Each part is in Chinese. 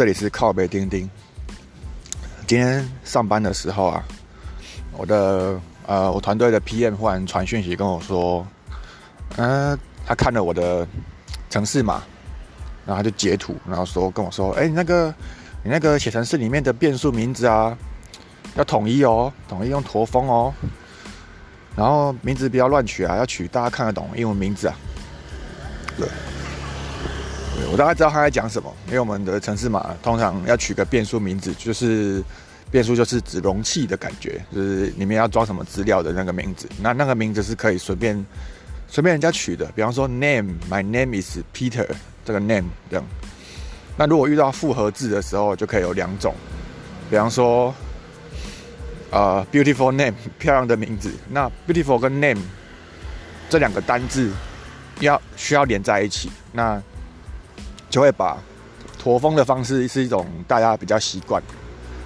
这里是靠北钉钉。今天上班的时候啊，我的呃，我团队的 PM 忽然传讯息跟我说，嗯，他看了我的城市码，然后他就截图，然后说跟我说，哎，你那个你那个写程式里面的变数名字啊，要统一哦，统一用驼峰哦，然后名字不要乱取啊，要取大家看得懂英文名字啊。对。我大概知道他在讲什么，因为我们的城市码通常要取个变数名字，就是变数就是指容器的感觉，就是里面要装什么资料的那个名字。那那个名字是可以随便随便人家取的，比方说 name，my name is Peter，这个 name 这样。那如果遇到复合字的时候，就可以有两种，比方说呃 beautiful name，漂亮的名字。那 beautiful 跟 name 这两个单字要需要连在一起，那就会把驼峰的方式是一种大家比较习惯，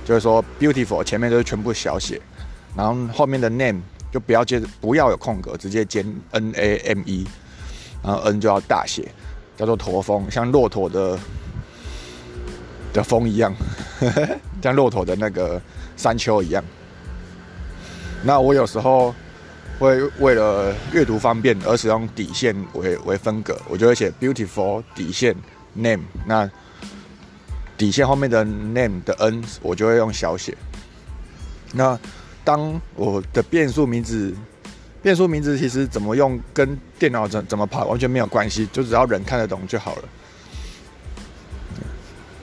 就是说 beautiful 前面都是全部小写，然后后面的 name 就不要接不要有空格，直接兼 n a m e，然后 n 就要大写，叫做驼峰，像骆驼的的峰一样，像骆驼的那个山丘一样。那我有时候会为了阅读方便而使用底线为为分隔，我就会写 beautiful 底线。Name 那底线后面的 name 的 n 我就会用小写。那当我的变数名字，变数名字其实怎么用跟电脑怎怎么跑完全没有关系，就只要人看得懂就好了。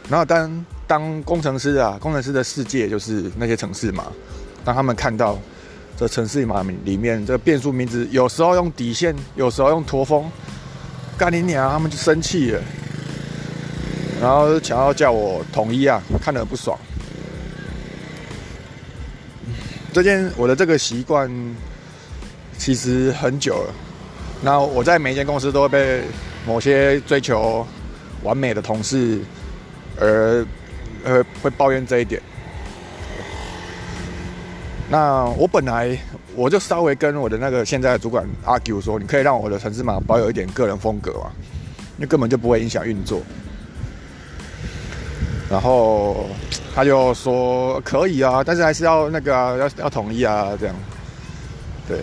然后当当工程师啊，工程师的世界就是那些城市嘛，当他们看到这城市码里面这个变数名字，有时候用底线，有时候用驼峰，干你娘，他们就生气了。然后想要叫我统一啊，看得不爽。这件我的这个习惯其实很久了。那我在每一间公司都会被某些追求完美的同事而呃会抱怨这一点。那我本来我就稍微跟我的那个现在的主管 argue 说，你可以让我的城市码保有一点个人风格嘛，那根本就不会影响运作。然后他就说可以啊，但是还是要那个要要同意啊，这样。对。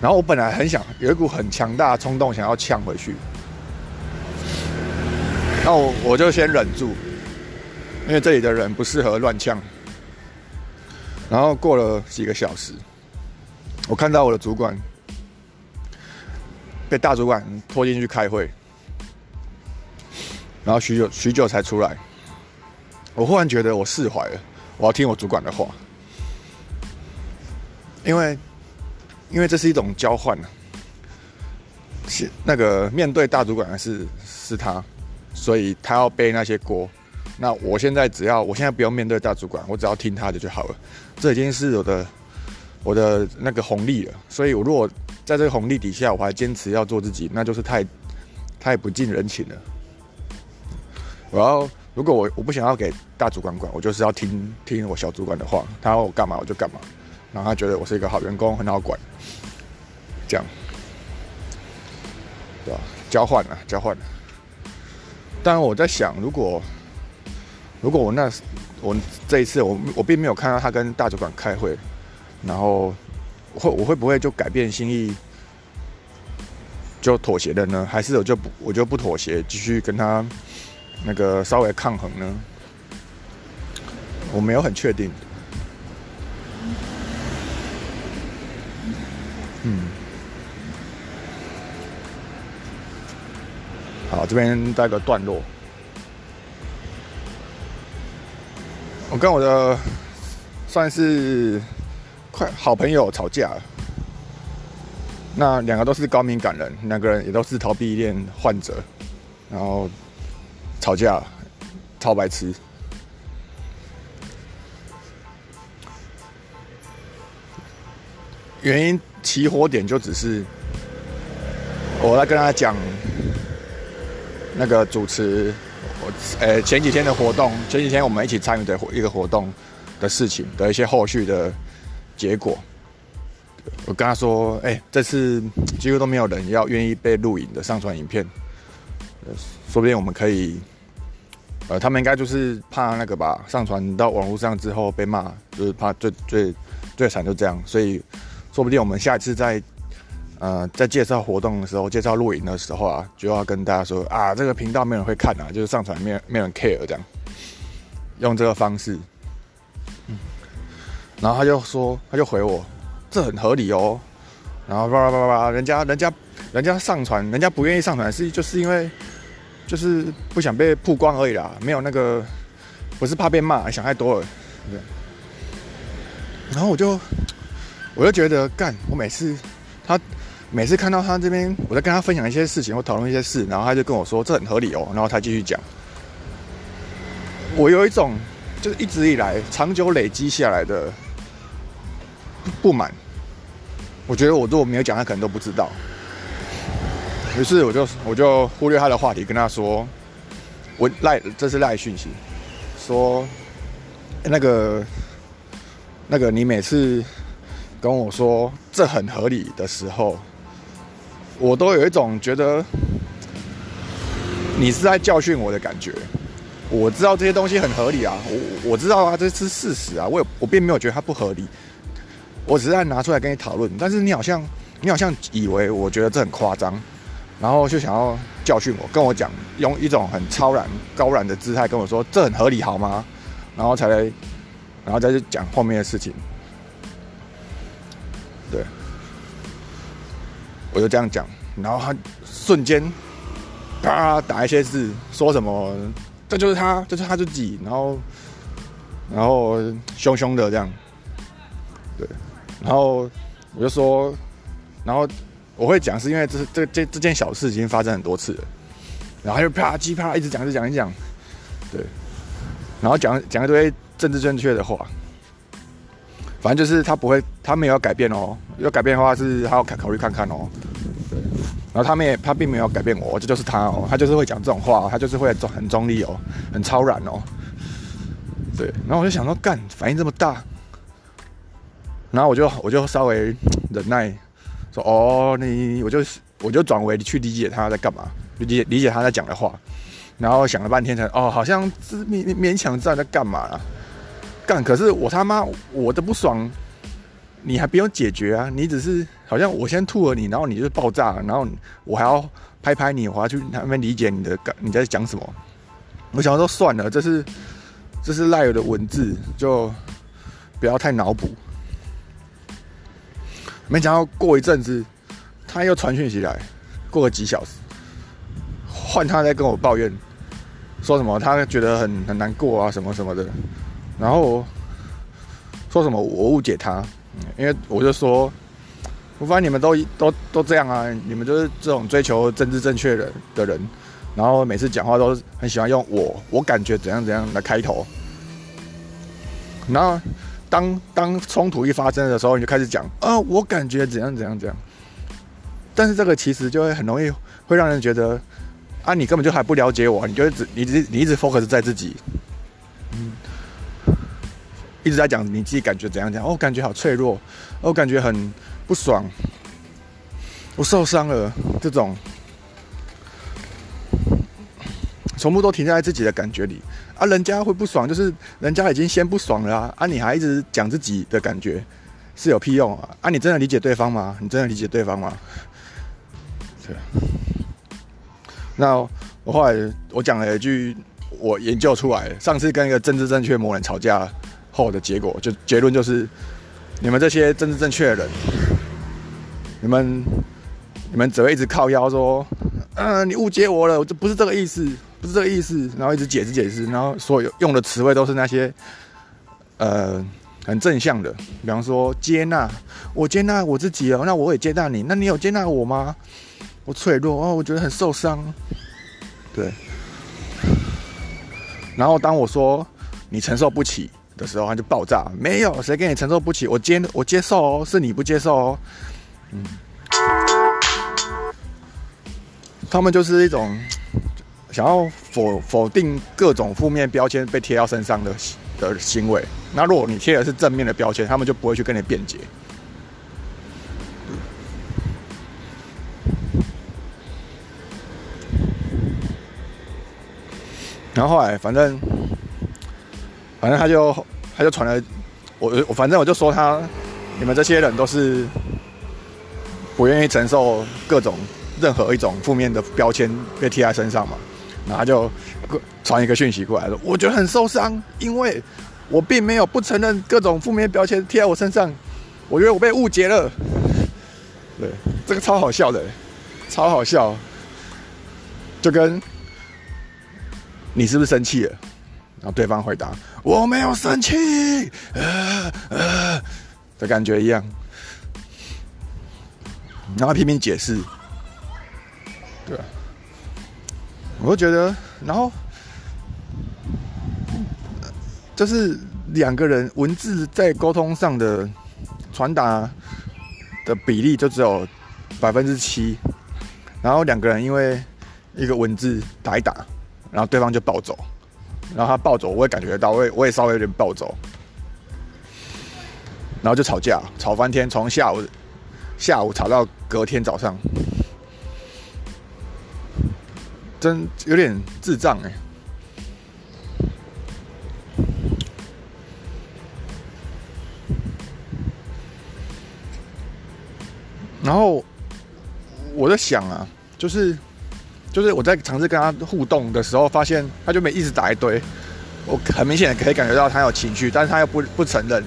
然后我本来很想有一股很强大的冲动，想要呛回去。那我我就先忍住，因为这里的人不适合乱呛。然后过了几个小时，我看到我的主管被大主管拖进去开会，然后许久许久才出来。我忽然觉得我释怀了，我要听我主管的话，因为，因为这是一种交换呢。是那个面对大主管是是他，所以他要背那些锅。那我现在只要我现在不用面对大主管，我只要听他的就好了。这已经是我的我的那个红利了。所以我如果在这个红利底下，我还坚持要做自己，那就是太太不近人情了。我要。如果我我不想要给大主管管，我就是要听听我小主管的话，他要我干嘛我就干嘛，然后他觉得我是一个好员工，很好管，这样，对吧？交换了，交换了。当然我在想，如果如果我那我这一次我我并没有看到他跟大主管开会，然后会我会不会就改变心意，就妥协了呢？还是我就不我就不妥协，继续跟他？那个稍微抗衡呢，我没有很确定。嗯，好，这边带个段落。我跟我的算是快好朋友吵架了，那两个都是高敏感人，两个人也都是逃避恋患者，然后。吵架，超白痴。原因起火点就只是我在跟他讲那个主持，我呃前几天的活动，前几天我们一起参与的一个活动的事情的一些后续的结果。我跟他说：“哎，这次几乎都没有人要愿意被录影的上传影片，说不定我们可以。”呃，他们应该就是怕那个吧，上传到网络上之后被骂，就是怕最最最惨就这样，所以说不定我们下一次在呃在介绍活动的时候，介绍露营的时候啊，就要跟大家说啊，这个频道没人会看啊，就是上传没没人 care 这样，用这个方式，嗯，然后他就说，他就回我，这很合理哦，然后叭叭叭叭，人家人家人家上传，人家不愿意上传是就是因为。就是不想被曝光而已啦，没有那个，不是怕被骂，想太多了。对。然后我就，我就觉得干，我每次他每次看到他这边，我在跟他分享一些事情或讨论一些事，然后他就跟我说这很合理哦，然后他继续讲。我有一种就是一直以来长久累积下来的不满，我觉得我如果没有讲，他可能都不知道。于是我就我就忽略他的话题，跟他说：“我赖这是赖讯息，说那个那个你每次跟我说这很合理的时候，我都有一种觉得你是在教训我的感觉。我知道这些东西很合理啊，我我知道啊，这是事实啊，我我并没有觉得它不合理，我只是在拿出来跟你讨论。但是你好像你好像以为我觉得这很夸张。”然后就想要教训我，跟我讲，用一种很超然、高然的姿态跟我说：“这很合理，好吗？”然后才，然后再去讲后面的事情。对，我就这样讲，然后他瞬间啪打一些字，说什么：“这就是他，这是他自己。”然后，然后凶凶的这样。对，然后我就说，然后。我会讲是因为这这这这件小事已经发生很多次了，然后就啪叽啪一直讲一直讲一讲，对，然后讲讲一堆政治正确的话，反正就是他不会，他没有要改变哦，要改变的话是他要考考虑看看哦，对，然后他们也他并没有改变我，这就是他哦，他就是会讲这种话，他就是会中很中立哦，很超然哦，对，然后我就想说干反应这么大，然后我就我就稍微忍耐。说哦，你我就我就转为去理解他在干嘛，理解理解他在讲的话，然后想了半天才哦，好像是勉勉强知道在干嘛啊，干可是我他妈我的不爽，你还不用解决啊，你只是好像我先吐了你，然后你就爆炸，然后我还要拍拍你，我要去那边理解你的感你在讲什么，我想说算了，这是这是赖尔的文字，就不要太脑补。没想到过一阵子，他又传讯息来，过了几小时，换他在跟我抱怨，说什么他觉得很很难过啊，什么什么的，然后说什么我误解他，因为我就说，我发现你们都都都这样啊，你们就是这种追求政治正确的的人，然后每次讲话都很喜欢用我我感觉怎样怎样来开头，然后。当当冲突一发生的时候，你就开始讲啊，我感觉怎样怎样怎样。但是这个其实就会很容易会让人觉得啊，你根本就还不了解我，你就只你只你一直 focus 在自己，嗯，一直在讲你自己感觉怎样怎样。哦，感觉好脆弱，哦，感觉很不爽，我受伤了，这种。全部都停在自己的感觉里啊！人家会不爽，就是人家已经先不爽了啊！你还一直讲自己的感觉，是有屁用啊！啊，你真的理解对方吗？你真的理解对方吗？对。那我后来我讲了一句，我研究出来，上次跟一个政治正确魔人吵架后的结果，就结论就是：你们这些政治正确的人，你们你们只会一直靠腰说，嗯，你误解我了，我这不是这个意思。不是这个意思，然后一直解释解释，然后所有用的词汇都是那些，呃，很正向的，比方说接纳，我接纳我自己哦，那我也接纳你，那你有接纳我吗？我脆弱哦，我觉得很受伤，对。然后当我说你承受不起的时候，他就爆炸，没有谁跟你承受不起，我接我接受哦，是你不接受哦，嗯，他们就是一种。想要否否定各种负面标签被贴到身上的的行为，那如果你贴的是正面的标签，他们就不会去跟你辩解。然后后来反正反正他就他就传了我我反正我就说他你们这些人都是不愿意承受各种任何一种负面的标签被贴在身上嘛，然后就传一个讯息过来说，我觉得很受伤，因为我并没有不承认各种负面标签贴在我身上，我觉得我被误解了。对，这个超好笑的，超好笑，就跟你是不是生气了？然后对方回答我没有生气，呃呃的感觉一样，然后拼命解释，对，我就觉得，然后就是两个人文字在沟通上的传达。的比例就只有百分之七，然后两个人因为一个文字打一打，然后对方就暴走，然后他暴走，我也感觉到，我也我也稍微有点暴走，然后就吵架，吵翻天，从下午下午吵到隔天早上，真有点智障哎。然后我在想啊，就是就是我在尝试跟他互动的时候，发现他就没一直打一堆，我很明显可以感觉到他有情绪，但是他又不不承认。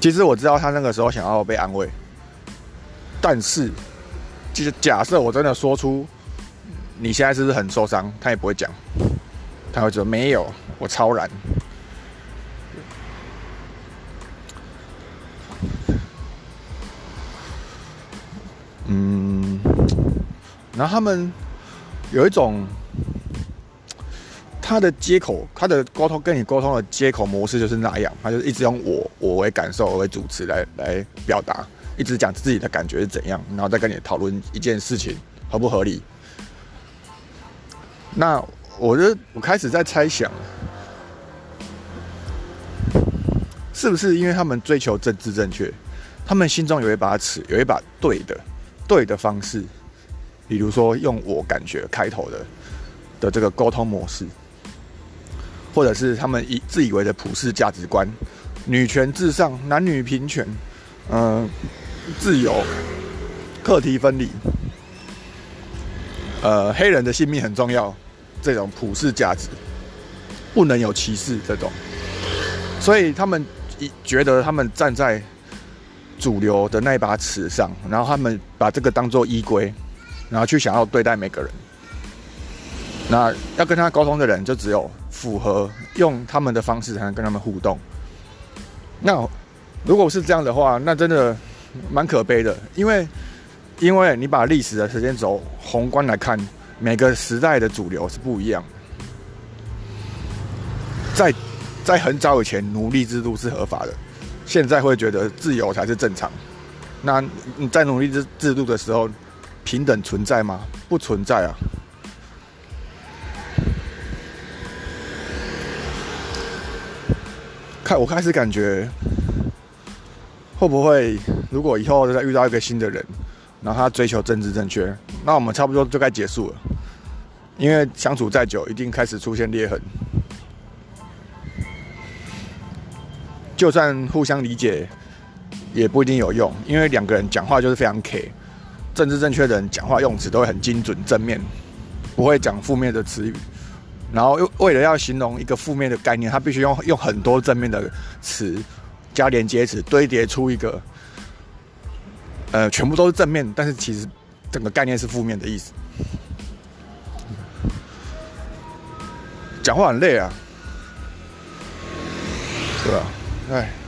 其实我知道他那个时候想要被安慰，但是就是假设我真的说出。你现在是不是很受伤？他也不会讲，他会说没有，我超然。嗯，然后他们有一种他的接口，他的沟通跟你沟通的接口模式就是那样，他就一直用我我为感受为主持来来表达，一直讲自己的感觉是怎样，然后再跟你讨论一件事情合不合理。那我就我开始在猜想，是不是因为他们追求政治正确，他们心中有一把尺，有一把对的对的方式，比如说用我感觉开头的的这个沟通模式，或者是他们以自以为的普世价值观，女权至上，男女平权，嗯，自由，课题分离。呃，黑人的性命很重要，这种普世价值不能有歧视，这种，所以他们觉得他们站在主流的那把尺上，然后他们把这个当做依归，然后去想要对待每个人。那要跟他沟通的人，就只有符合用他们的方式才能跟他们互动。那如果是这样的话，那真的蛮可悲的，因为。因为你把历史的时间轴宏观来看，每个时代的主流是不一样。在在很早以前，奴隶制度是合法的，现在会觉得自由才是正常。那你在奴隶制制度的时候，平等存在吗？不存在啊。我开始感觉，会不会如果以后再遇到一个新的人？然后他追求政治正确，那我们差不多就该结束了，因为相处再久，一定开始出现裂痕。就算互相理解，也不一定有用，因为两个人讲话就是非常 K，政治正确的人讲话用词都会很精准正面，不会讲负面的词语。然后又为了要形容一个负面的概念，他必须用用很多正面的词加连接词堆叠出一个。呃，全部都是正面，但是其实整个概念是负面的意思。讲话很累啊，对吧？哎。